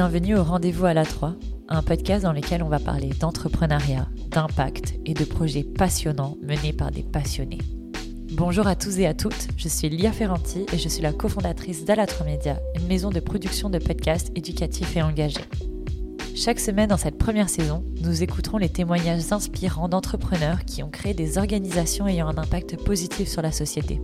Bienvenue au Rendez-vous à la 3, un podcast dans lequel on va parler d'entrepreneuriat, d'impact et de projets passionnants menés par des passionnés. Bonjour à tous et à toutes, je suis Lia Ferranti et je suis la cofondatrice d'Ala3 Media, une maison de production de podcasts éducatifs et engagés. Chaque semaine dans cette première saison, nous écouterons les témoignages inspirants d'entrepreneurs qui ont créé des organisations ayant un impact positif sur la société.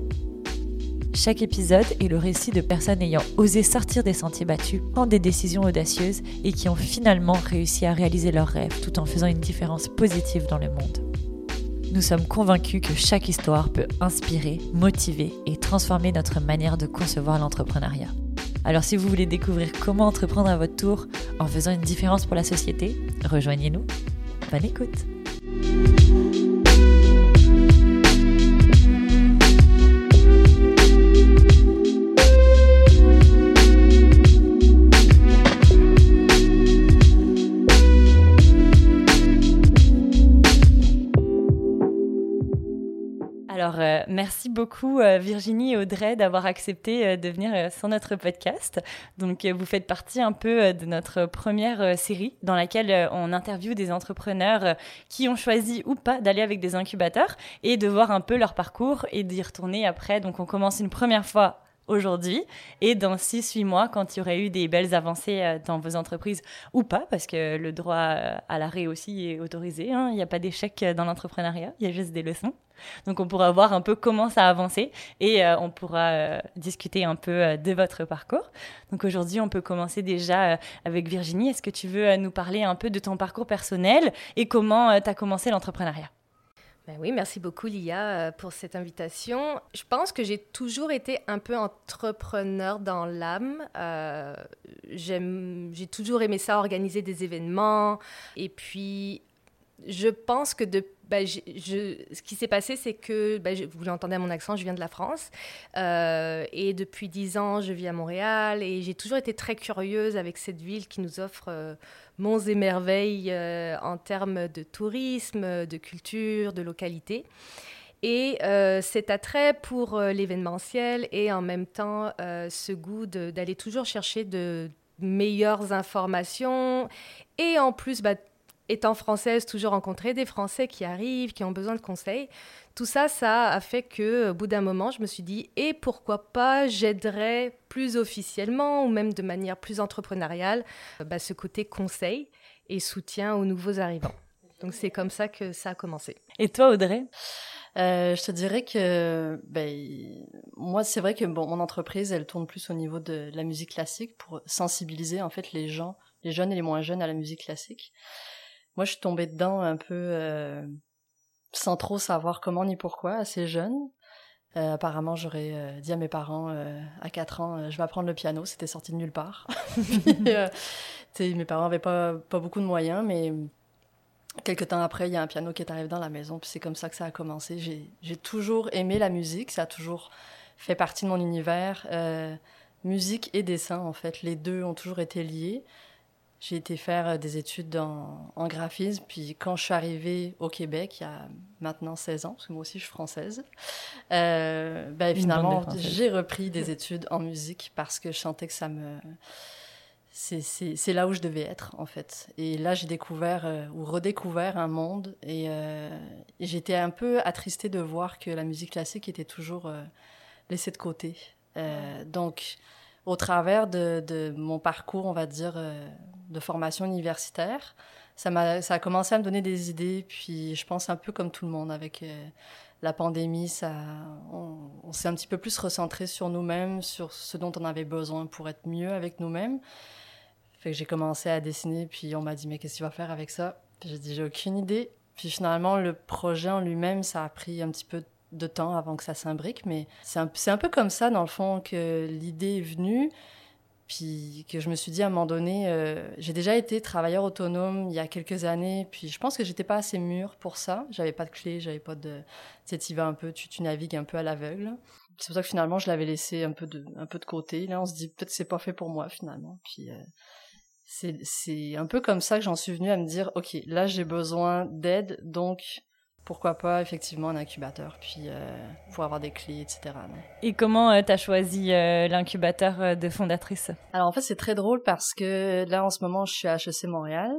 Chaque épisode est le récit de personnes ayant osé sortir des sentiers battus, prendre des décisions audacieuses et qui ont finalement réussi à réaliser leurs rêves tout en faisant une différence positive dans le monde. Nous sommes convaincus que chaque histoire peut inspirer, motiver et transformer notre manière de concevoir l'entrepreneuriat. Alors si vous voulez découvrir comment entreprendre à votre tour en faisant une différence pour la société, rejoignez-nous. Bonne écoute merci beaucoup euh, Virginie et Audrey d'avoir accepté euh, de venir sur notre podcast. Donc, vous faites partie un peu de notre première série dans laquelle on interviewe des entrepreneurs qui ont choisi ou pas d'aller avec des incubateurs et de voir un peu leur parcours et d'y retourner après. Donc, on commence une première fois aujourd'hui et dans 6-8 mois quand il y aurait eu des belles avancées euh, dans vos entreprises ou pas, parce que le droit euh, à l'arrêt aussi est autorisé. Hein. Il n'y a pas d'échec euh, dans l'entrepreneuriat, il y a juste des leçons. Donc on pourra voir un peu comment ça a avancé et on pourra discuter un peu de votre parcours. Donc aujourd'hui, on peut commencer déjà avec Virginie. Est-ce que tu veux nous parler un peu de ton parcours personnel et comment tu as commencé l'entrepreneuriat? Ben oui, merci beaucoup Lia euh, pour cette invitation. Je pense que j'ai toujours été un peu entrepreneur dans l'âme. Euh, j'ai toujours aimé ça, organiser des événements. Et puis, je pense que de, je, ce qui s'est passé, c'est que, ben, vous l'entendez à mon accent, je viens de la France. Euh, et depuis dix ans, je vis à Montréal. Et j'ai toujours été très curieuse avec cette ville qui nous offre monts et merveilles euh, en termes de tourisme, de culture, de localité. Et euh, cet attrait pour euh, l'événementiel et en même temps ce goût d'aller toujours chercher de meilleures informations et en plus, bah, étant française, toujours rencontrer des Français qui arrivent, qui ont besoin de conseils. Tout ça, ça a fait que, au bout d'un moment, je me suis dit, et pourquoi pas, j'aiderais plus officiellement ou même de manière plus entrepreneuriale bah, ce côté conseil et soutien aux nouveaux arrivants. Donc c'est comme ça que ça a commencé. Et toi, Audrey? Euh, je te dirais que ben, moi, c'est vrai que bon, mon entreprise, elle tourne plus au niveau de la musique classique pour sensibiliser en fait les gens, les jeunes et les moins jeunes à la musique classique. Moi, je suis tombée dedans un peu euh, sans trop savoir comment ni pourquoi, assez jeune. Euh, apparemment, j'aurais euh, dit à mes parents à 4 ans, je vais apprendre le piano. C'était sorti de nulle part. mes parents n'avaient pas, pas beaucoup de moyens, mais quelques temps après, il y a un piano qui est arrivé dans la maison. Puis c'est comme ça que ça a commencé. J'ai toujours aimé la musique. Ça a toujours fait partie de mon univers. musique et dessin, en fait. Les deux ont toujours été liés. J'ai été faire euh, des études en, graphisme, puis quand je suis arrivée au Québec, il y a maintenant 16 ans, parce que moi aussi je suis française, euh, ben, finalement j'ai repris des études en musique parce que je sentais que ça me... C'est là où je devais être, en fait. Et là, j'ai découvert euh, ou redécouvert un monde et, j'étais un peu attristée de voir que la musique classique était toujours laissée de côté. donc, au travers de, mon parcours, on va dire, euh, de formation universitaire. Ça, a, ça a commencé à me donner des idées, puis je pense un peu comme tout le monde avec euh, la pandémie, ça, on, s'est un petit peu plus recentré sur nous-mêmes, sur ce dont on avait besoin pour être mieux avec nous-mêmes. Fait que j'ai commencé à dessiner, puis on m'a dit mais qu'est-ce que tu vas faire avec ça? J'ai dit j'ai aucune idée. Puis finalement le projet en lui-même, ça a pris un petit peu de de temps avant que ça s'imbrique, mais c'est un, un, peu comme ça, dans le fond, que l'idée est venue, puis que je me suis dit à un moment donné, euh, j'ai déjà été travailleur autonome il y a quelques années, puis je pense que j'étais pas assez mûre pour ça. J'avais pas de clé, j'avais pas de. Tu vas un peu, tu, tu navigues un peu à l'aveugle. C'est pour ça que finalement, je l'avais laissé un peu de, un peu de côté. Là, on se dit peut-être c'est pas fait pour moi finalement. Puis euh, c'est un peu comme ça que j'en suis venue à me dire, ok, là j'ai besoin d'aide, donc pourquoi pas effectivement un incubateur, puis euh, pour avoir des clés, etc. Et comment euh, tu as choisi euh, l'incubateur de fondatrice? Alors en fait c'est très drôle parce que là en ce moment je suis à HEC Montréal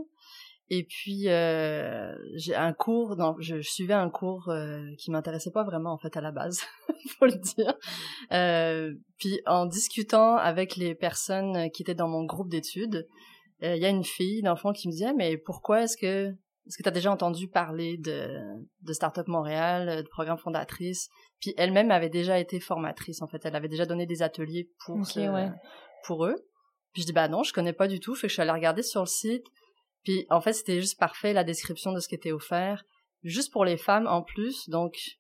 et puis j'ai un cours, non, je, suivais un cours qui m'intéressait pas vraiment en fait à la base, faut le dire. puis en discutant avec les personnes qui étaient dans mon groupe d'études, il y a une fille d'enfant qui me disait mais pourquoi est-ce que est-ce que tu as déjà entendu parler de, de Startup Montréal, euh, de programme fondatrice? Puis elle-même avait déjà été formatrice, en fait. Elle avait déjà donné des ateliers pour, pour eux. Puis je dis, bah non, je connais pas du tout. Fait que je suis allée regarder sur le site. Puis en fait, c'était juste parfait, la description de ce qui était offert. Juste pour les femmes en plus. Donc, tu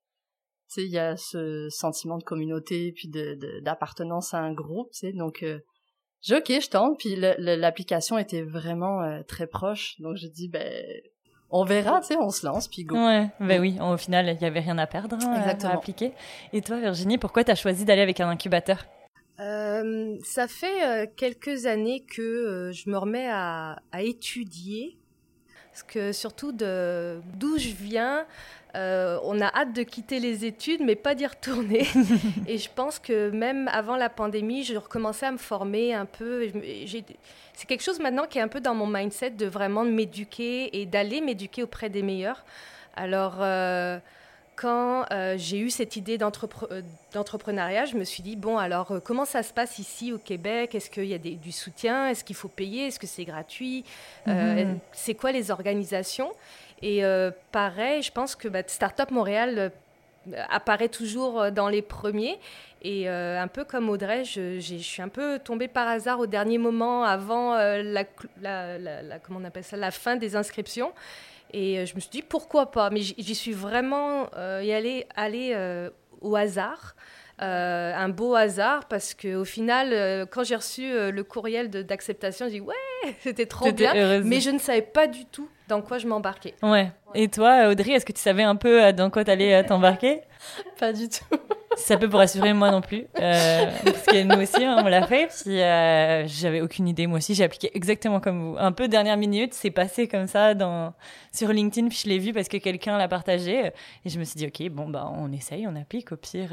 sais, il y a ce sentiment de communauté, puis de d'appartenance à un groupe, tu sais. Donc, euh, j'ai ok, je tente. Puis l'application était vraiment euh, très proche. Donc, j'ai dit, ben on verra, tu sais, on se lance, puis go. Ouais, ben oui, au final, il n'y avait rien à perdre hein, à appliquer. Et toi, Virginie, pourquoi tu as choisi d'aller avec un incubateur? Euh, Ça fait euh, quelques années que euh, je me remets à, à, étudier, parce que surtout de d'où je viens, euh, on a hâte de quitter les études, mais pas d'y retourner. et je pense que même avant la pandémie, je recommençais à me former un peu. C'est quelque chose maintenant qui est un peu dans mon mindset de vraiment m'éduquer et d'aller m'éduquer auprès des meilleurs. Alors, euh, quand euh, j'ai eu cette idée d'entrepreneuriat, je me suis dit, bon, alors comment ça se passe ici au Québec? Est-ce qu'il y a du soutien? Est-ce qu'il faut payer? Est-ce que c'est gratuit? Mhm. C'est quoi les organisations? Et euh, pareil, je pense que bah, Startup Montréal euh, apparaît toujours euh, dans les premiers. Et un peu comme Audrey, je, suis un peu tombée par hasard au dernier moment, avant la, comment on appelle ça, la fin des inscriptions. Et je me suis dit, pourquoi pas? Mais j'y suis vraiment y allée, aller au hasard. un beau hasard parce qu'au final, quand j'ai reçu le courriel d'acceptation, j'ai dit ouais, c'était trop bien, mais je ne savais pas du tout dans quoi je m'embarquais. Ouais. Et toi, Audrey, est-ce que tu savais un peu euh, dans quoi tu allais euh, t'embarquer? Pas du tout. Ça peut pour rassurer moi non plus. Euh, parce que nous aussi, hein, on l'a fait. Puis j'avais aucune idée. Moi aussi, j'ai appliqué exactement comme vous. Un peu dernière minute, c'est passé comme ça dans sur LinkedIn. Puis je l'ai vu parce que quelqu'un l'a partagé. Et je me suis dit, ok, bon bah on essaye, on applique. Au pire.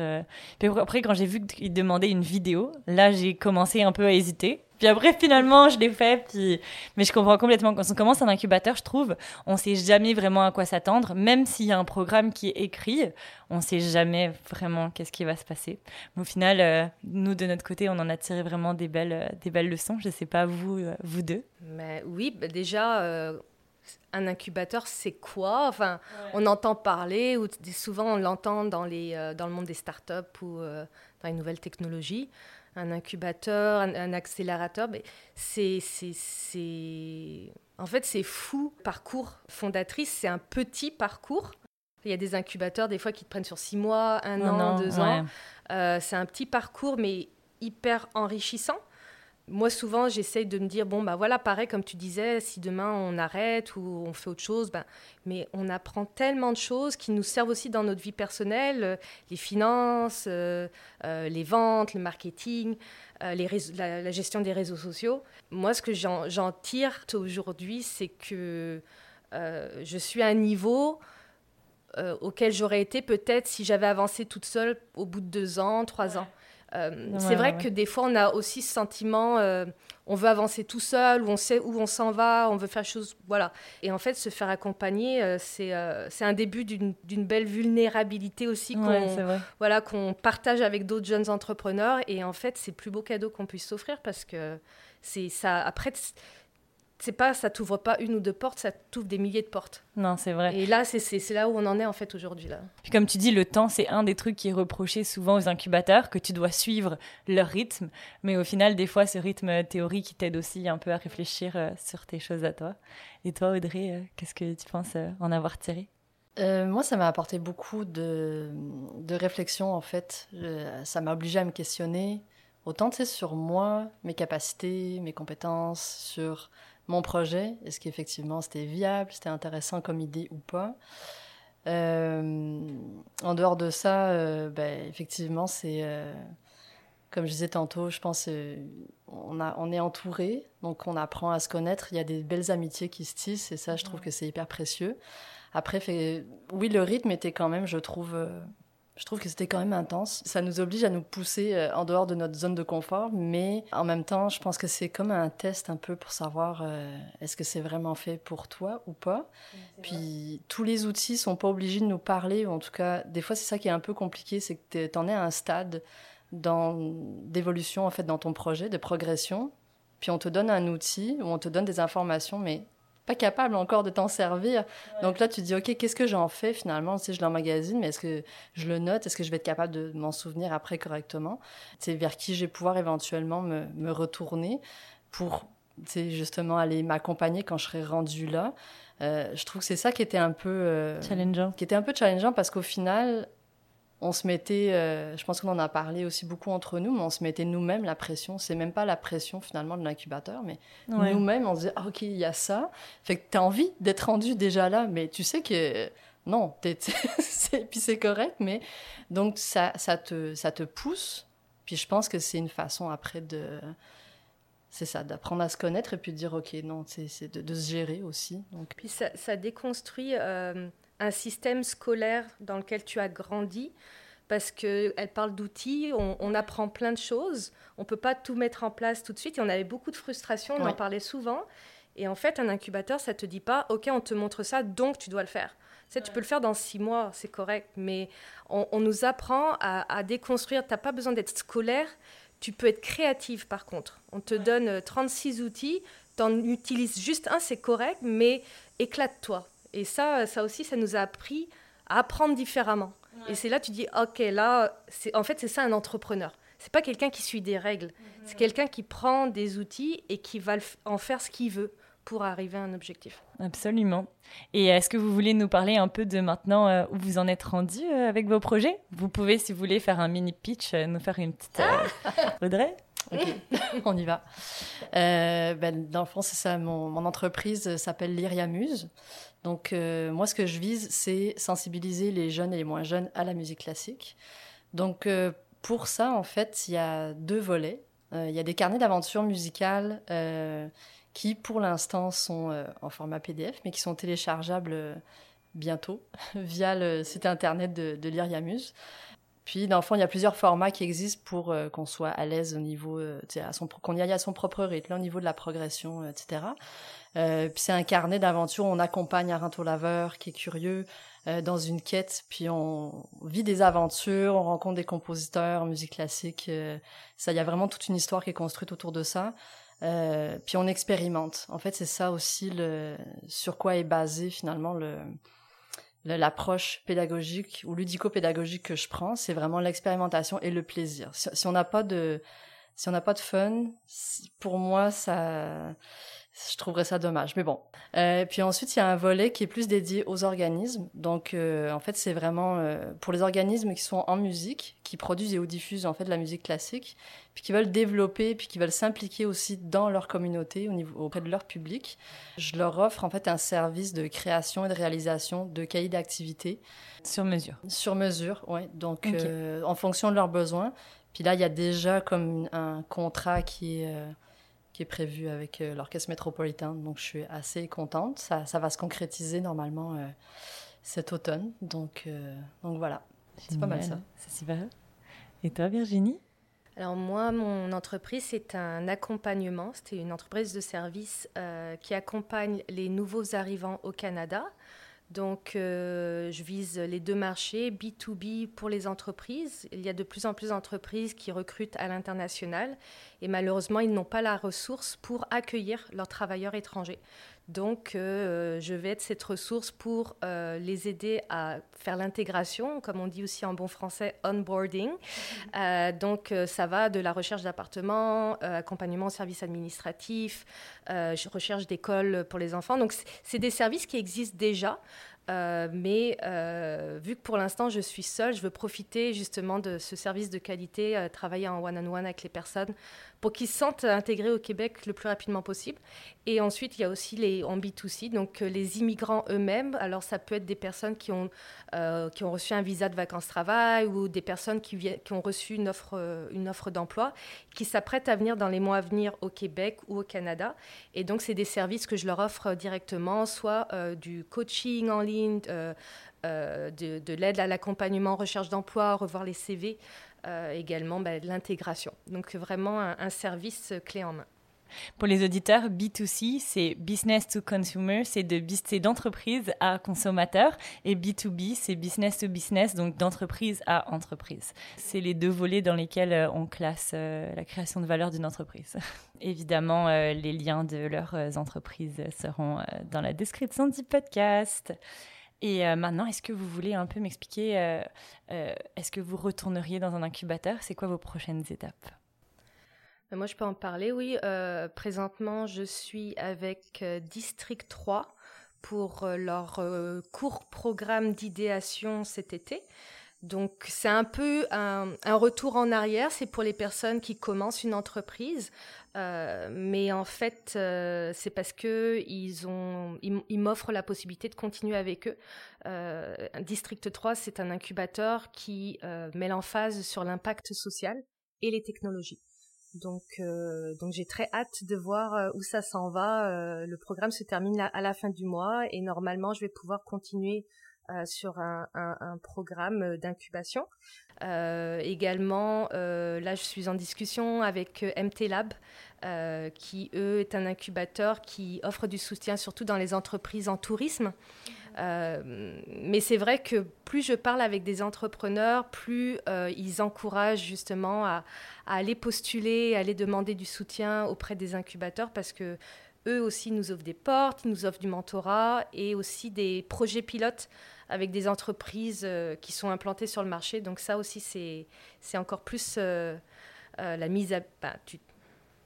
Puis après, quand j'ai vu qu'il demandait une vidéo, là j'ai commencé un peu à hésiter. Puis après, finalement, je l'ai fait. Puis... Mais je comprends complètement. Quand on commence un incubateur, je trouve, on sait jamais vraiment à quoi s'attendre. Même s'il y a un programme qui est écrit, on sait jamais vraiment qu'est-ce qui va se passer. Mais au final, euh, nous, de notre côté, on en a tiré vraiment des belles, euh, des belles leçons. Je sais pas, vous, euh, vous deux. Mais oui, bah déjà un incubateur, c'est quoi? Enfin, on entend parler, ou souvent on l'entend dans, les, dans le monde des startups ou dans les nouvelles technologies un incubateur, un, accélérateur, mais c'est, c'est, En fait, c'est fou. Parcours fondatrice, c'est un petit parcours. Il y a des incubateurs, des fois, qui te prennent sur six mois, un, an, deux ans. Euh, c'est un petit parcours, mais hyper enrichissant moi, souvent, j'essaye de me dire, bon, bah voilà, pareil, comme tu disais, si demain on arrête ou on fait autre chose, ben, mais on apprend tellement de choses qui nous servent aussi dans notre vie personnelle, euh, les finances, euh, euh, les ventes, le marketing, les la, gestion des réseaux sociaux. Moi, ce que j'en tire aujourd'hui, c'est que je suis à un niveau auquel j'aurais été peut-être si j'avais avancé toute seule au bout de deux ans, trois ans. Euh, c'est vrai que des fois, on a aussi ce sentiment, euh, on veut avancer tout seul, ou on sait où on s'en va, on veut faire chose, voilà. Et en fait, se faire accompagner, euh, c'est c'est un début d'une belle vulnérabilité aussi qu'on voilà, qu'on partage avec d'autres jeunes entrepreneurs. Et en fait, c'est le plus beau cadeau qu'on puisse s'offrir parce que c'est ça. Après, c'est pas ça t'ouvre pas une ou deux portes, ça t'ouvre des milliers de portes. Non, c'est vrai. Et là, c'est là où on en est en fait aujourd'hui là. Puis comme tu dis, le temps, c'est un des trucs qui est reproché souvent aux incubateurs, que tu dois suivre leur rythme, mais au final, des fois, ce rythme théorique qui t'aide aussi un peu à réfléchir euh, sur tes choses à toi. Et toi, Audrey, euh, qu'est-ce que tu penses euh, en avoir tiré? Moi, ça m'a apporté beaucoup de, de réflexion, en fait. ça m'a obligé à me questionner, autant sur moi, mes capacités, mes compétences, sur mon projet. Est-ce qu'effectivement c'était viable, c'était intéressant comme idée ou pas euh, En dehors de ça, euh, ben, effectivement, c'est, euh, comme je disais tantôt, je pense on, a, on est entouré, donc on apprend à se connaître. Il y a des belles amitiés qui se tissent et ça, je trouve que c'est hyper précieux. Après, fait, oui, le rythme était quand même, je trouve, je trouve que c'était quand même intense. Ça nous oblige à nous pousser euh, en dehors de notre zone de confort, mais en même temps, je pense que c'est comme un test un peu pour savoir euh, est-ce que c'est vraiment fait pour toi ou pas. Puis tous les outils sont pas obligés de nous parler, ou en tout cas, des fois c'est ça qui est un peu compliqué, c'est que tu en es à un stade d'évolution en fait dans ton projet, de progression. Puis on te donne un outil ou on te donne des informations, mais pas capable encore de t'en servir. Donc là, tu te dis, OK, qu'est-ce que j'en fais finalement? Si je l'emmagasine, mais est-ce que je le note? Est-ce que je vais être capable de m'en souvenir après correctement? C'est vers qui je vais pouvoir éventuellement me, me retourner pour justement aller m'accompagner quand je serai rendu là. Euh, je trouve que c'est ça qui était un peu euh, challengeant. Qui était un peu challengeant parce qu'au final, on se mettait, euh, je pense qu'on en a parlé aussi beaucoup entre nous, mais on se mettait nous-mêmes la pression. C'est même pas la pression finalement de l'incubateur, mais nous-mêmes, on se disait, ah, ok, il y a ça. Fait que tu as envie d'être rendu déjà là, mais tu sais que non, puis c'est correct, mais donc ça, ça, te, ça te pousse. Puis je pense que c'est une façon après de. C'est ça, d'apprendre à se connaître et puis de dire, ok, non, c'est de, de, se gérer aussi. Donc. Puis ça, ça déconstruit. Euh, un système scolaire dans lequel tu as grandi parce qu'elle parle d'outils, on, apprend plein de choses, on ne peut pas tout mettre en place tout de suite, et on avait beaucoup de frustration, on en parlait souvent, et en fait, un incubateur, ça ne te dit pas, OK, on te montre ça, donc tu dois le faire. Tu, tu peux le faire dans six mois, c'est correct, mais on, nous apprend à, déconstruire, tu n'as pas besoin d'être scolaire, tu peux être créative par contre. On te donne 36 euh, outils, tu en utilises juste un, c'est correct, mais éclate-toi et ça, ça aussi, ça nous a appris à apprendre différemment. Et c'est là tu dis, ok, là, en fait c'est ça un entrepreneur. C'est pas quelqu'un qui suit des règles. Mhm. C'est quelqu'un qui prend des outils et qui va en faire ce qu'il veut pour arriver à un objectif. Absolument. Et est-ce que vous voulez nous parler un peu de maintenant euh, où vous en êtes rendu euh, avec vos projets? Vous pouvez, si vous voulez, faire un mini pitch, euh, nous faire une petite. Audrey? On y va. ben, dans le fond, c'est ça. Mon, entreprise s'appelle Lyriamuse. Donc euh, moi, ce que je vise, c'est sensibiliser les jeunes et les moins jeunes à la musique classique. Donc euh, pour ça, en fait, il y a deux volets. Euh, il y a des carnets d'aventure musicales qui, pour l'instant, sont en format PDF, mais qui sont téléchargeables bientôt via le site internet de, de Lyriamuse. Puis, dans le fond, il y a plusieurs formats qui existent pour qu'on soit à l'aise au niveau, qu'on y aille à son propre rythme, au niveau de la progression, etc. Euh, puis c'est un carnet d'aventure. On accompagne un rinto laveur qui est curieux euh, dans une quête. Puis on vit des aventures, on rencontre des compositeurs, musique classique. Euh, ça, il y a vraiment toute une histoire qui est construite autour de ça. Euh, puis on expérimente. En fait, c'est ça aussi le sur quoi est basé finalement le l'approche pédagogique ou ludico-pédagogique que je prends, c'est vraiment l'expérimentation et le plaisir. Si, on n'a pas de si on n'a pas de fun, pour moi ça je trouverais ça dommage, mais bon. Euh, puis ensuite, il y a un volet qui est plus dédié aux organismes. Donc, euh, en fait, c'est vraiment euh, pour les organismes qui sont en musique, qui produisent et ou diffusent en fait de la musique classique, puis qui veulent développer, puis qui veulent s'impliquer aussi dans leur communauté, au niveau, auprès de leur public. Je leur offre en fait un service de création et de réalisation de cahiers d'activité. Sur mesure. Sur mesure, oui. Donc, en fonction de leurs besoins. Puis là, il y a déjà comme un contrat qui est qui est prévu avec euh, l'Orchestre métropolitain. Donc, je suis assez contente. Ça, ça va se concrétiser normalement euh, cet automne. Donc, euh, donc voilà. C'est pas mal ça. C'est super. Et toi, Virginie? Alors moi, mon entreprise, c'est un accompagnement. C'était une entreprise de service qui accompagne les nouveaux arrivants au Canada. Donc, je vise les deux marchés, B2B pour les entreprises. Il y a de plus en plus d'entreprises qui recrutent à l'international et malheureusement, ils n'ont pas la ressource pour accueillir leurs travailleurs étrangers. Donc, euh, je vais être cette ressource pour euh, les aider à faire l'intégration, comme on dit aussi en bon français, onboarding. Mhm. Euh, donc, ça va de la recherche d'appartements, accompagnement au service administratif, recherche d'école pour les enfants. Donc, c'est des services qui existent déjà. Euh, mais euh, vu que pour l'instant je suis seule, je veux profiter justement de ce service de qualité, euh, travailler en one-on-one avec les personnes pour qu'ils se sentent intégrés au Québec le plus rapidement possible. Et ensuite, il y a aussi les en B2C, donc les immigrants eux-mêmes. Alors ça peut être des personnes qui ont, qui ont reçu un visa de vacances-travail ou des personnes qui, qui ont reçu une offre, une offre d'emploi, qui s'apprêtent à venir dans les mois à venir au Québec ou au Canada. Et donc c'est des services que je leur offre directement, soit du coaching en ligne, euh, euh, de, l'aide à l'accompagnement, recherche d'emploi, revoir les CV, euh, également bah, l'intégration. Donc vraiment un, service clé en main. Pour les auditeurs, B2C, c'est business to consumer, c'est d'entreprise à consommateur, et B2B, c'est business to business, donc d'entreprise à entreprise. C'est les deux volets dans lesquels on classe la création de valeur d'une entreprise. Évidemment, les liens de leurs entreprises seront dans la description du podcast. Et euh, maintenant, est-ce que vous voulez un peu m'expliquer, euh, euh, est-ce que vous retourneriez dans un incubateur? C'est quoi vos prochaines étapes? Ben, Moi, je peux en parler, oui. présentement, je suis avec District 3 pour leur court programme d'idéation cet été. Donc c'est un peu un, retour en arrière, c'est pour les personnes qui commencent une entreprise, euh, mais en fait euh, c'est parce que ils m'offrent la possibilité de continuer avec eux. Euh, District 3, c'est un incubateur qui met l'emphase sur l'impact social et les technologies. Donc, donc j'ai très hâte de voir où ça s'en va. le programme se termine à la fin du mois et normalement je vais pouvoir continuer euh, sur un, programme d'incubation. Euh, également, euh, là, je suis en discussion avec MT Lab, qui, eux, est un incubateur qui offre du soutien surtout dans les entreprises en tourisme. mais c'est vrai que plus je parle avec des entrepreneurs, plus ils encouragent justement à, à, aller postuler, à aller demander du soutien auprès des incubateurs parce que eux aussi nous offrent des portes, ils nous offrent du mentorat et aussi des projets pilotes avec des entreprises euh, qui sont implantées sur le marché. Donc ça aussi, c'est encore plus euh, euh, la mise à... Tu,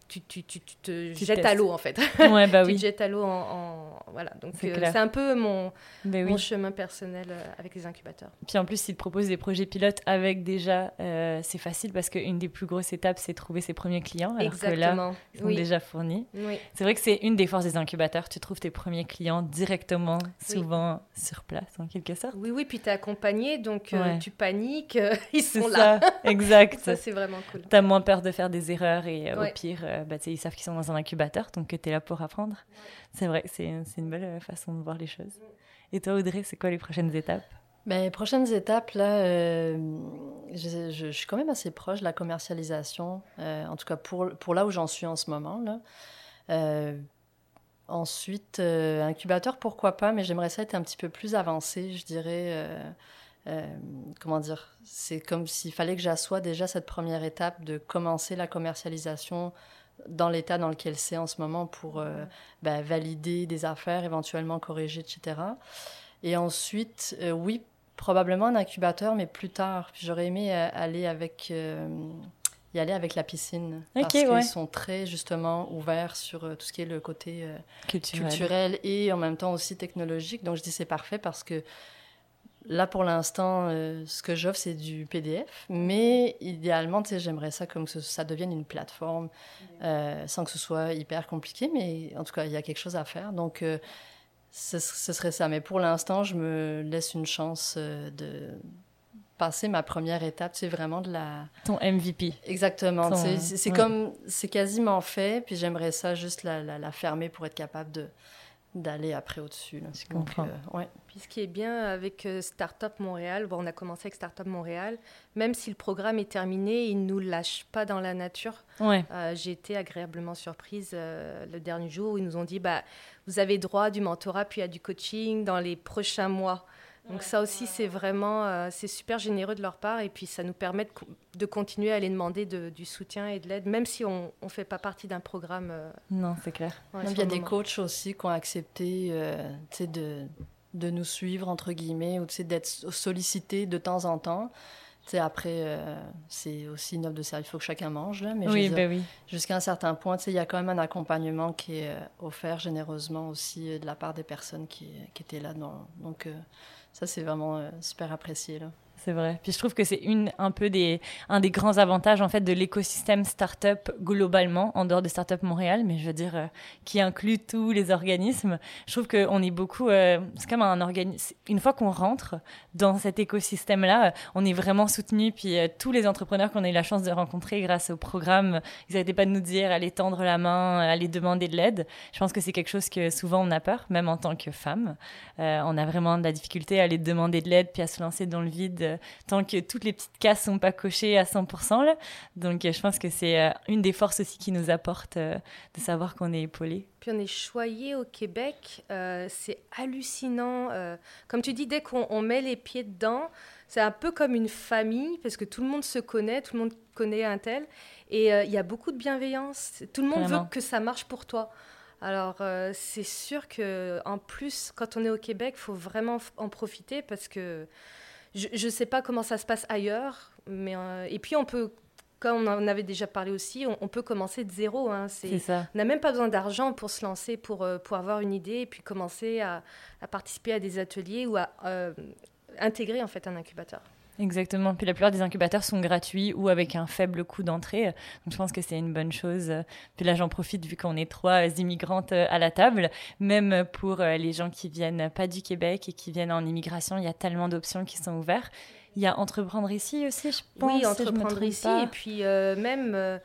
tu, tu, tu te jettes à l'eau en fait. Ouais, bah tu te jettes à l'eau en, voilà. Donc c'est euh, un peu mon, mon chemin personnel euh, avec les incubateurs. Puis en plus, s'ils te proposent des projets pilotes avec déjà, euh, c'est facile parce qu'une des plus grosses étapes, c'est trouver ses premiers clients. Alors Exactement. que là, ils sont déjà fournis. C'est vrai que c'est une des forces des incubateurs. Tu trouves tes premiers clients directement, souvent sur place en quelque sorte. Oui, oui. Puis tu es accompagné, donc tu paniques, ils sont là. Ça, exact. ça, c'est vraiment cool. Tu as moins peur de faire des erreurs et au pire euh, bah, ils savent qu'ils sont dans un incubateur, donc que tu es là pour apprendre. C'est vrai, c'est une belle euh, façon de voir les choses. Et toi, Audrey, c'est quoi les prochaines étapes? Ben, prochaines étapes, là, euh, je, je, suis quand même assez proche de la commercialisation, en tout cas pour, pour là où j'en suis en ce moment. Là. ensuite, incubateur, pourquoi pas, mais j'aimerais ça être un petit peu plus avancé, je dirais. comment dire C'est comme s'il fallait que j'assoie déjà cette première étape de commencer la commercialisation dans l'état dans lequel c'est en ce moment pour euh, ben, valider des affaires, éventuellement corriger, etc. Et ensuite, euh, oui, probablement un incubateur, mais plus tard. J'aurais aimé euh, aller avec, y aller avec la piscine. parce qu'ils sont très, justement, ouverts sur tout ce qui est le côté culturel. culturel. et en même temps aussi technologique. Donc, je dis c'est parfait parce que Là, pour l'instant, euh, ce que j'offre, c'est du PDF. Mais idéalement, j'aimerais ça comme que ça devienne une plateforme, euh, sans que ce soit hyper compliqué. Mais en tout cas, il y a quelque chose à faire. Donc, euh, ce, serait ça. Mais pour l'instant, je me laisse une chance de passer ma première étape. C'est vraiment de la... Ton MVP. Exactement. C'est comme... C'est quasiment fait. Puis j'aimerais ça juste la, la fermer pour être capable de d'aller après au-dessus. Je comprends. Euh, Puis ce qui est bien avec euh, Startup Montréal, bon, on a commencé avec Startup Montréal, même si le programme est terminé, il ne nous lâche pas dans la nature. Ouais. Euh, j'ai été agréablement surprise le dernier jour où ils nous ont dit bah, vous avez droit du mentorat puis à du coaching dans les prochains mois. Donc ça aussi, c'est vraiment, euh, c'est super généreux de leur part et puis ça nous permet de, continuer à les demander du soutien et de l'aide, même si on ne fait pas partie d'un programme. Euh, non, c'est clair. il y a des coachs aussi qui ont accepté euh, de, de nous suivre, entre guillemets, ou d'être sollicités de temps en temps. après, euh, c'est aussi une offre de service. Il faut que chacun mange, là, mais oui, ben oui. jusqu'à un certain point, il y a quand même un accompagnement qui est offert généreusement aussi de la part des personnes qui, qui étaient là. Donc, ça, c'est vraiment super apprécié. Là c'est vrai. Puis je trouve que c'est une un peu des un des grands avantages en fait de l'écosystème startup globalement en dehors de Startup Montréal, mais je veux dire euh, qui inclut tous les organismes. Je trouve qu'on est beaucoup euh, c'est comme un organisme une fois qu'on rentre dans cet écosystème là, on est vraiment soutenu puis euh, tous les entrepreneurs qu'on a eu la chance de rencontrer grâce au programme, ils n'arrêtaient pas de nous dire allez tendre la main, allez demander de l'aide. Je pense que c'est quelque chose que souvent on a peur même en tant que femme. on a vraiment de la difficulté à aller demander de l'aide puis à se lancer dans le vide tant que toutes les petites cases sont pas cochées à 100%. Là. Donc, je pense que c'est euh, une des forces aussi qui nous apporte euh, de savoir qu'on est épaulé. Puis on est choyé au Québec, euh, c'est hallucinant. comme tu dis, dès qu'on met les pieds dedans, c'est un peu comme une famille parce que tout le monde se connaît, tout le monde connaît un tel. Et il y a beaucoup de bienveillance. Tout le monde veut que ça marche pour toi. Alors, c'est sûr que en plus, quand on est au Québec, il faut vraiment en profiter parce que je ne sais pas comment ça se passe ailleurs, mais euh, et puis on peut, comme on en avait déjà parlé aussi, on, peut commencer de zéro. Hein, c'est ça. On n'a même pas besoin d'argent pour se lancer, pour, euh, pour avoir une idée et puis commencer à, participer à des ateliers ou à euh, intégrer en fait un incubateur. Exactement. Puis la plupart des incubateurs sont gratuits ou avec un faible coût d'entrée. Donc je pense que c'est une bonne chose. Puis là, j'en profite vu qu'on est trois immigrantes à la table. Même pour euh, les gens qui viennent pas du Québec et qui viennent en immigration, il y a tellement d'options qui sont ouvertes. Il y a entreprendre ici aussi, je pense. Oui, entreprendre ici. Et puis euh, même. Euh,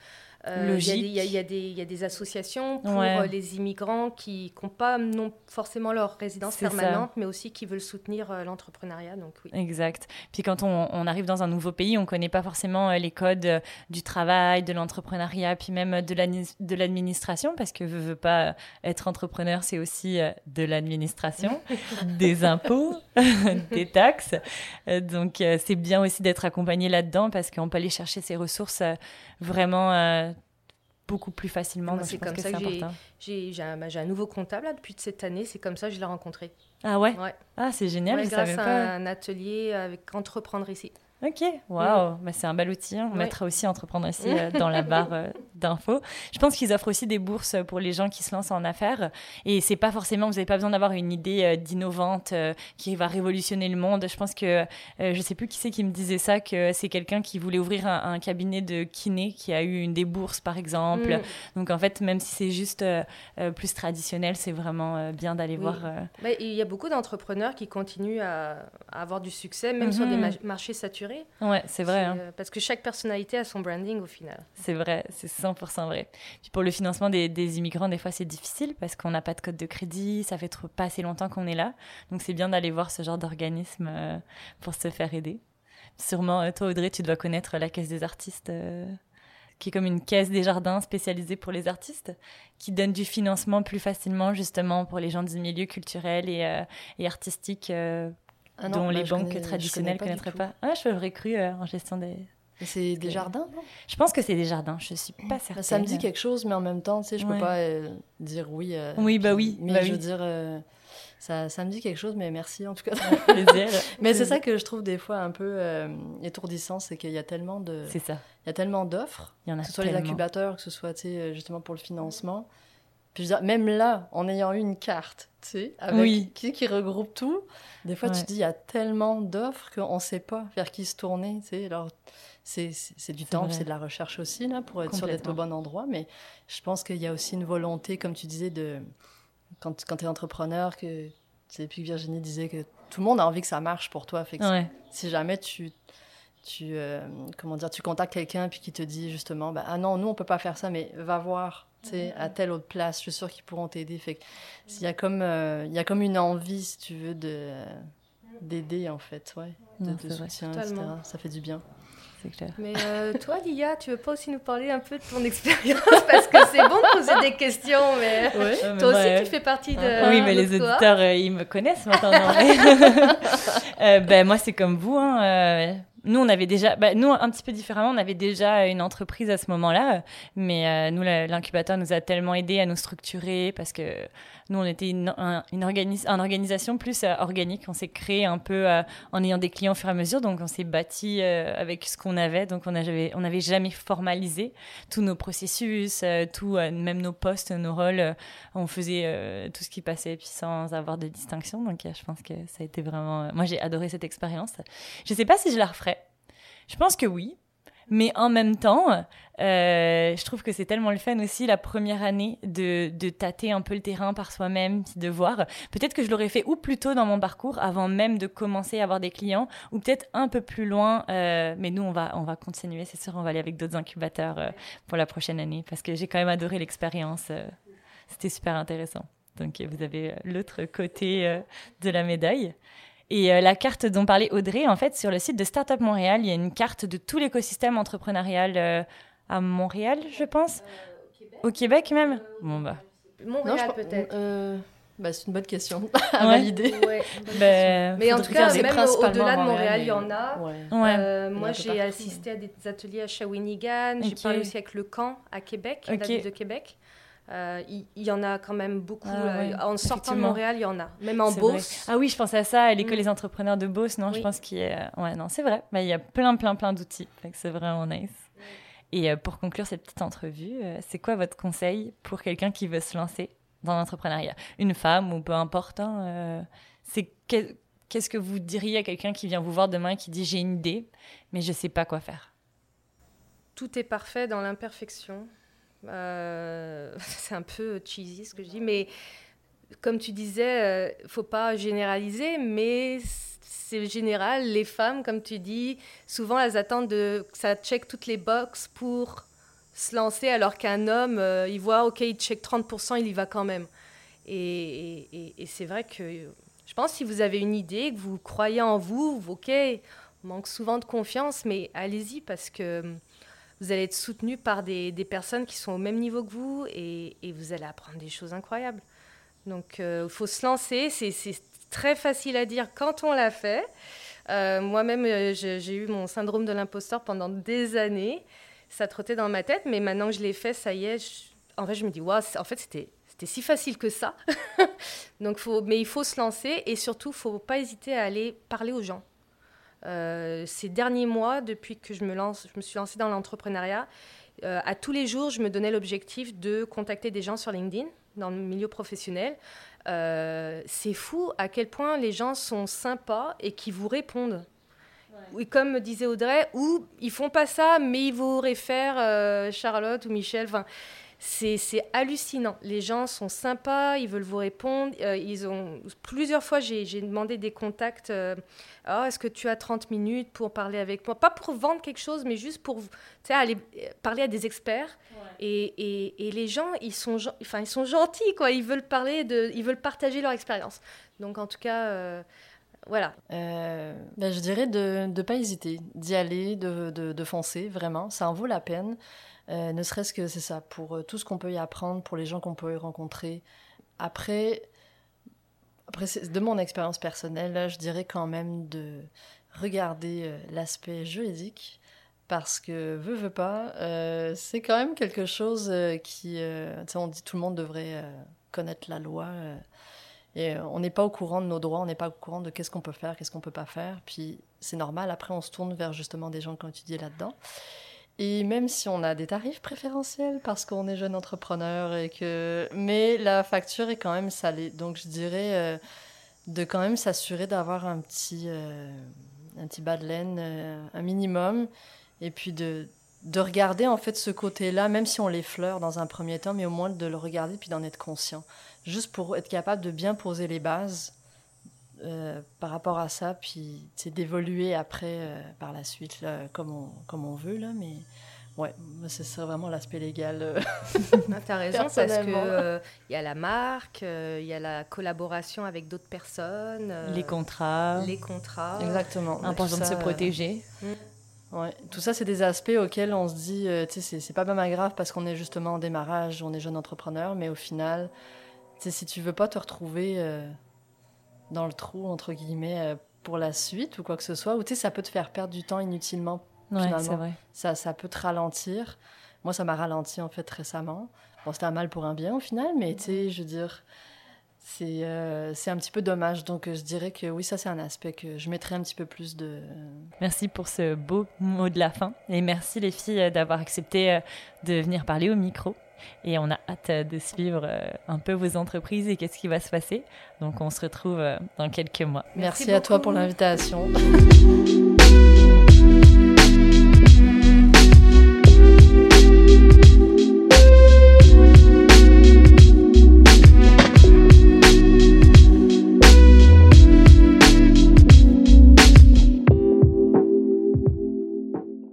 euh, il y, y, a des associations pour euh, les immigrants qui n'ont pas non forcément leur résidence permanente, mais aussi qui veulent soutenir euh, l'entrepreneuriat. Donc oui. Exact. Puis quand on, on, arrive dans un nouveau pays, on ne connaît pas forcément les codes du travail, de l'entrepreneuriat, puis même de l'administration, parce que veut, veut pas être entrepreneur, c'est aussi de l'administration, des impôts, des taxes. Donc c'est bien aussi d'être accompagné là-dedans, parce qu'on peut aller chercher ses ressources vraiment beaucoup plus facilement. c'est comme ça que, j'ai un, nouveau comptable depuis cette année. C'est comme ça que je l'ai rencontré. Ah ouais, ouais. Ah, c'est génial. je grâce savais à pas. un atelier avec Entreprendre ici. Ok, waouh, bah, c'est un bel outil. Hein. On mettra aussi entreprendre ici euh, dans la barre euh, d'infos. Je pense qu'ils offrent aussi des bourses pour les gens qui se lancent en affaires. Et c'est pas forcément, vous n'avez pas besoin d'avoir une idée euh, d'innovante qui va révolutionner le monde. Je pense que je sais plus qui c'est qui me disait ça, que c'est quelqu'un qui voulait ouvrir un, cabinet de kiné qui a eu une des bourses par exemple. Mm. Donc en fait, même si c'est juste plus traditionnel, c'est vraiment bien d'aller voir. Bah, il y a beaucoup d'entrepreneurs qui continuent à, avoir du succès, même sur des marchés saturés Ouais, c'est vrai. Hein. Euh, parce que chaque personnalité a son branding au final. C'est vrai, c'est 100% vrai. Puis pour le financement des, immigrants, des fois c'est difficile parce qu'on n'a pas de code de crédit, ça fait trop, pas assez longtemps qu'on est là. Donc c'est bien d'aller voir ce genre d'organisme euh, pour se faire aider. Sûrement, euh, toi Audrey, tu dois connaître la Caisse des artistes qui est comme une caisse des jardins spécialisée pour les artistes, qui donne du financement plus facilement justement pour les gens du milieu culturel et, et artistique ah dont les banques traditionnelles ne connaîtraient pas. Ah, je l'aurais cru euh, en gestion des. C'est des jardins, non? Je pense que c'est des jardins, je suis pas certaine. Bah, ça me dit quelque chose, mais en même temps, tu sais, je peux pas euh, dire oui. Euh, oui, bah oui. Mais bah je veux dire, ça, ça me dit quelque chose, mais merci en tout cas. Plaisir. mais c'est ça que je trouve des fois un peu étourdissant, c'est qu'il y a tellement de. C'est ça. Il y a tellement d'offres, que ce soit les incubateurs, que ce soit, tu sais, justement pour le financement. Puis même là, en ayant eu une carte, tu sais, avec qui, qui regroupe tout, des fois tu te dis, il y a tellement d'offres qu'on ne sait pas vers qui se tourner, tu sais. Alors, c'est du temps, c'est de la recherche aussi, là, pour être sûr d'être au bon endroit. Mais je pense qu'il y a aussi une volonté, comme tu disais, de quand, quand tu es entrepreneur, que c'est puis Virginie disait que tout le monde a envie que ça marche pour toi. Fait que si jamais tu tu euh, comment dire tu contactes quelqu'un puis qui te dit justement bah, ah non nous on peut pas faire ça mais va voir à telle autre place. Je suis sûre qu'ils pourront t'aider. Fait il y a comme euh, il y a comme une envie, si tu veux, de d'aider en fait, ouais, de, soutien, etc. Ça fait du bien. Clair. Mais euh, toi, Lia, tu veux pas aussi nous parler un peu de ton expérience? Parce que c'est bon de poser des questions, mais toi aussi, tu fais partie de. Oui, mais les auditeurs, euh, ils me connaissent maintenant. ben, moi, c'est comme vous. Hein, nous, on avait déjà, bah, nous, un petit peu différemment, on avait déjà une entreprise à ce moment-là, mais euh, nous, l'incubateur nous a tellement aidé à nous structurer parce que nous, on était une, organisation plus euh, organique. On s'est créé un peu euh, en ayant des clients au fur et à mesure, donc on s'est bâti avec ce qu'on avait, donc on n'avait jamais formalisé tous nos processus, tout, même nos postes, nos rôles. on faisait tout ce qui passait, puis sans avoir de distinction. Donc, je pense que ça a été vraiment. moi, j'ai adoré cette expérience. Je sais pas si je la referai je pense que oui. Mais en même temps, euh, je trouve que c'est tellement le fun aussi la première année de, de tâter un peu le terrain par soi-même, de voir. Peut-être que je l'aurais fait ou plus tôt dans mon parcours, avant même de commencer à avoir des clients, ou peut-être un peu plus loin. Euh, mais nous, on va, on va continuer, c'est sûr, on va aller avec d'autres incubateurs euh, pour la prochaine année, parce que j'ai quand même adoré l'expérience. C'était super intéressant. Donc vous avez l'autre côté de la médaille. Et euh, la carte dont parlait Audrey, en fait, sur le site de Startup Montréal, il y a une carte de tout l'écosystème entrepreneurial euh, à Montréal, je pense. au, Québec. même Bon, bah. Montréal, peut-être. Bah, c'est une bonne question à valider. Bah, mais en tout cas, même au-delà de Montréal, il y en a. Euh, moi, j'ai assisté à des ateliers à Shawinigan. J'ai parlé aussi avec le camp à Québec, la ville de Québec. Euh, il, y, en a quand même beaucoup. Ah en sortant de Montréal, il y en a. Même en Beauce. Ah oui, je pensais à ça, à l'école mm. des entrepreneurs de Beauce. Non, je pense qu'il y a... Ouais, non, c'est vrai. Mais il y a plein, plein, plein d'outils. C'est vraiment nice. Et euh, pour conclure cette petite entrevue, euh, c'est quoi votre conseil pour quelqu'un qui veut se lancer dans l'entrepreneuriat? Une femme ou peu importe. Hein, c'est Qu'est-ce que vous diriez à quelqu'un qui vient vous voir demain et qui dit j'ai une idée, mais je ne sais pas quoi faire Tout est parfait dans l'imperfection. Euh, c'est un peu cheesy ce que je dis, mais comme tu disais, ne euh, faut pas généraliser, mais c'est général. Les femmes, comme tu dis, souvent elles attendent de, que ça check toutes les boxes pour se lancer, alors qu'un homme, euh, il voit, ok, il check 30%, il y va quand même. Et, et, c'est vrai que je pense si vous avez une idée, que vous croyez en vous, ok, on manque souvent de confiance, mais allez-y parce que vous allez être soutenu par des, personnes qui sont au même niveau que vous et, vous allez apprendre des choses incroyables. Donc, il euh, faut se lancer. C'est très facile à dire quand on l'a fait. Euh, moi-même, euh, j'ai eu mon syndrome de l'imposteur pendant des années. Ça trottait dans ma tête, mais maintenant que je l'ai fait, ça y est. en fait, je me dis, waouh, en fait, c'était si facile que ça. Donc, mais il faut se lancer et surtout, il faut pas hésiter à aller parler aux gens. Euh, ces derniers mois, depuis que je me, lance, je me suis lancée dans l'entrepreneuriat, euh, à tous les jours, je me donnais l'objectif de contacter des gens sur LinkedIn, dans le milieu professionnel. Euh, c'est fou à quel point les gens sont sympas et qui vous répondent. Oui, comme disait Audrey, ou ils font pas ça, mais ils vous réfèrent Charlotte ou Michel. Enfin, c'est hallucinant. Les gens sont sympas, ils veulent vous répondre. Euh, ils ont plusieurs fois j'ai demandé des contacts. Euh, oh, est-ce que tu as 30 minutes pour parler avec moi? Pas pour vendre quelque chose, mais juste pour aller euh, parler à des experts. Et, et, les gens, ils sont, enfin, ils sont gentils, quoi. Ils veulent parler de, ils veulent partager leur expérience. Donc en tout cas. voilà. Ben, je dirais de ne pas hésiter, d'y aller, de, de, de, foncer, vraiment. Ça en vaut la peine. Euh, ne serait-ce que c'est ça, pour euh, tout ce qu'on peut y apprendre, pour les gens qu'on peut y rencontrer. Après, après de mon expérience personnelle, je dirais quand même de regarder euh, l'aspect juridique parce que veut veut pas, c'est quand même quelque chose qui, on dit tout le monde devrait connaître la loi. Et on n'est pas au courant de nos droits, on n'est pas au courant de qu'est-ce qu'on peut faire, qu'est-ce qu'on peut pas faire. Puis c'est normal, après on se tourne vers justement des gens qui ont étudié là-dedans. Et même si on a des tarifs préférentiels parce qu'on est jeune entrepreneur et que... Mais la facture est quand même salée. Donc je dirais euh, de quand même s'assurer d'avoir un petit, euh, un petit bas de laine, euh, un minimum. Et puis de, de regarder en fait ce côté-là, même si on l'effleure dans un premier temps, mais au moins de le regarder puis d'en être conscient. Juste pour être capable de bien poser les bases euh, par rapport à ça, puis d'évoluer après euh, par la suite là, comme, on, comme on veut. Là, mais ouais, ce serait vraiment l'aspect légal. Euh, ah, tu as raison, parce qu'il il y a la marque, il y a la collaboration avec d'autres personnes. les contrats. Les contrats. Exactement. Important de se protéger. Mm. Ouais, tout ça, c'est des aspects auxquels on se dit, tu sais, c'est pas même grave parce qu'on est justement en démarrage, on est jeune entrepreneur, mais au final, si tu veux pas te retrouver dans le trou, entre guillemets, euh, pour la suite ou quoi que ce soit, ou tu sais, ça peut te faire perdre du temps inutilement. Ouais, finalement. c'est vrai. Ça, ça peut te ralentir. Moi, ça m'a ralenti en fait récemment. Bon, c'était un mal pour un bien au final, mais tu sais, je veux dire, c'est euh, c'est un petit peu dommage. Donc, euh, je dirais que oui, ça, c'est un aspect que je mettrais un petit peu plus de. Merci pour ce beau mot de la fin. Et merci les filles d'avoir accepté de venir parler au micro. Et on a hâte de suivre euh, un peu vos entreprises et qu'est-ce qui va se passer. Donc on se retrouve euh, dans quelques mois. Merci, Merci à toi pour l'invitation.